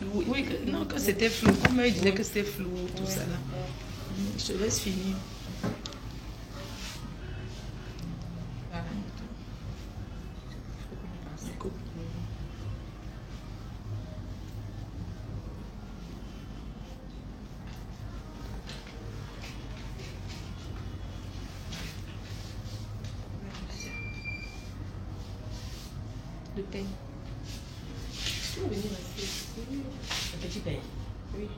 Oui, non, que c'était flou. Comme il disait que c'était flou, tout ça là. Je te laisse finir. Voilà. Le peigne. Tu veux venir rester Oui. Le petit. Oui.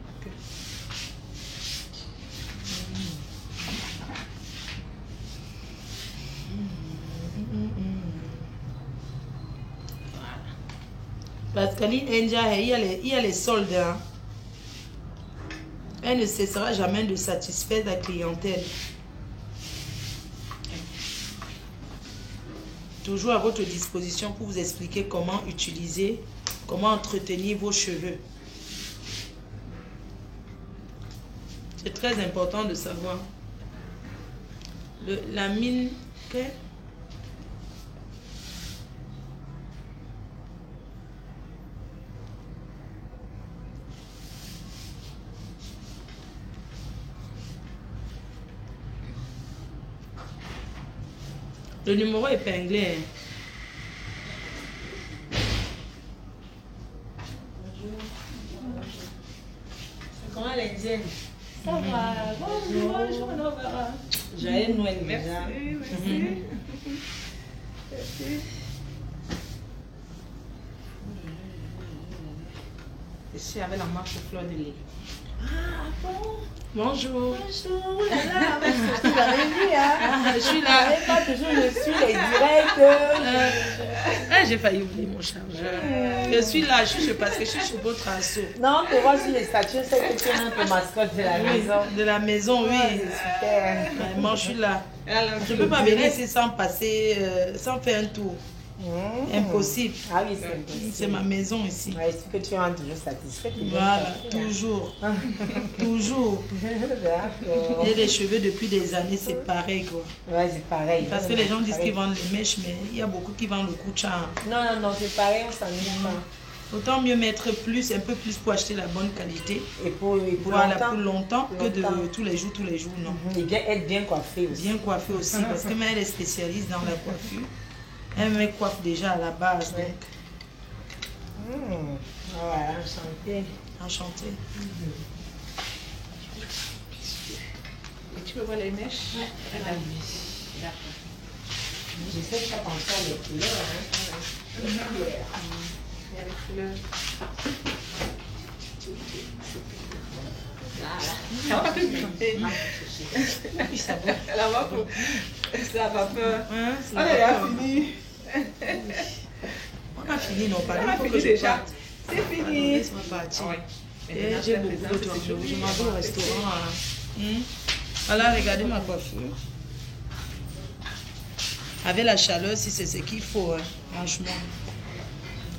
Parce qu'Aline India, il y, a les, il y a les soldes. hein. Elle ne cessera jamais de satisfaire la clientèle. Toujours à votre disposition pour vous expliquer comment utiliser, comment entretenir vos cheveux? C'est très important de savoir. Le, la mine. Le numéro épinglé. hein. Comment l'indienne Ça va. Bonjour, bonjour, Nova. J'allais Noël déjà. Merci, merci. Merci. Ici avec la marque aux fleurs de. Ah bon? Bonjour. Bonjour. Là, avec ce que vous avez vu, hein. Ah, je suis là. n'avez pas toujours le suivi les directs. euh, Ah, j'ai failli oublier mon chargeur. Je suis là, je suis parce que je suis sur votre assaut. Non, pour voir sur les statuts, c'est que tu es peu mascotte de la maison. De la maison, oui. Ouais, c'est super. Vraiment, je suis là. Je ne peux pas venir ici sans passer, euh, sans faire un tour. Mmh. Impossible. Ah oui, c'est impossible. C'est ma maison ici. Ouais, est-ce que tu es toujours satisfait Voilà, toujours. Toujours. J'ai des cheveux depuis des années, c'est pareil quoi. Ouais, c'est pareil. Parce que les gens disent qu'ils vendent les mèches, mais il y a beaucoup qui vendent le coucha. Non, non, non, c'est pareil, on s'amuse pas. Autant mieux mettre plus, un peu plus pour acheter la bonne qualité. Et pour, et pour Voilà, longtemps. pour longtemps que de Longtemps. tous les jours, tous les jours, non. Mhm. Et bien être bien coiffé aussi. Bien coiffée aussi, parce que mais elle est spécialiste dans la coiffure. Elle me coiffe déjà à la base, Mmh. Voilà, enchanté. enchantée. Et tu peux voir les mèches? D'accord. Je sais pas penser à les couleurs. Hein. Il y a les couleurs. Elle a. Ça va peur. Hein, c'est On d'accord. fini. On a fini, non, pas. On a fini déjà. C'est fini. Laisse-moi partir. J'ai beaucoup de. Je m'en vais au restaurant. là. Voilà, regardez ma coiffure. Avec la chaleur, si c'est ce qu'il faut, hein, franchement.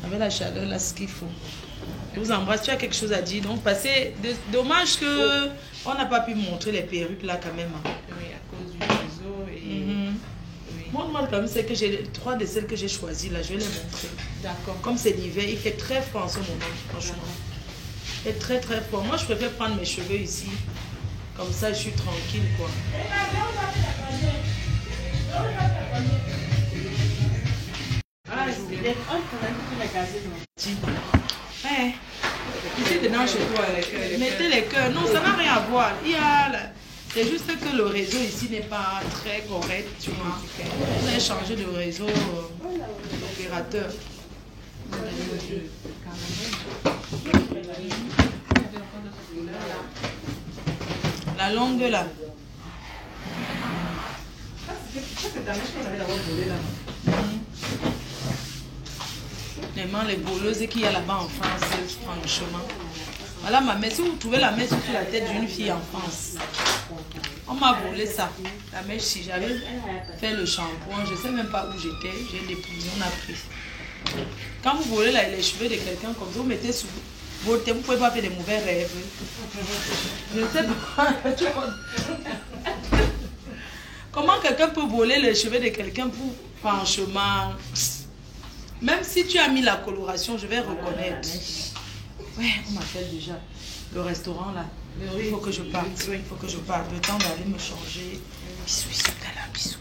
Avec la chaleur, là, ce qu'il faut. Je vous embrasse. Tu as quelque chose à dire. Donc, passez. d- Dommage que on n'a pas pu montrer les perruques là, quand même. hein. Oui, à cause du réseau et. Mhm. Oui. Moi, moi, quand même, c'est que j'ai trois de celles que j'ai choisies là. Je vais les montrer. D'accord. Comme c'est l'hiver, il fait très froid en ce moment, franchement. Il fait très très froid. Moi, je préfère prendre mes cheveux ici. Comme ça, je suis tranquille, quoi. Ah. On a Ouais. Ici, dedans, chez toi, les cœurs. les Mettez les cœurs. Non, ça n'a rien à voir. Il y a C'est juste que le réseau ici n'est pas très correct, tu vois. Vous allez changer de réseau euh, d'opérateur. La longue là. Ça, c'est Les boleuses qu'il y a là-bas en France, franchement. Voilà ma mèche. Si vous trouvez la mèche sur la tête d'une fille en France, on m'a volé ça. La mèche, si j'avais fait le shampoing, je ne sais même pas où j'étais, j'ai déposé, on a pris. Quand vous volez les cheveux de quelqu'un comme ça, vous mettez sous vous ne pouvez pas faire des mauvais rêves. Je ne sais pas. Comment quelqu'un peut voler les cheveux de quelqu'un pour, franchement, même si tu as mis la coloration, je vais reconnaître. Ouais, on m'appelle déjà. Le restaurant là. Mais Il faut que je parte. Il faut que je parte. Le temps d'aller me changer. Bisous, bisous, bisous.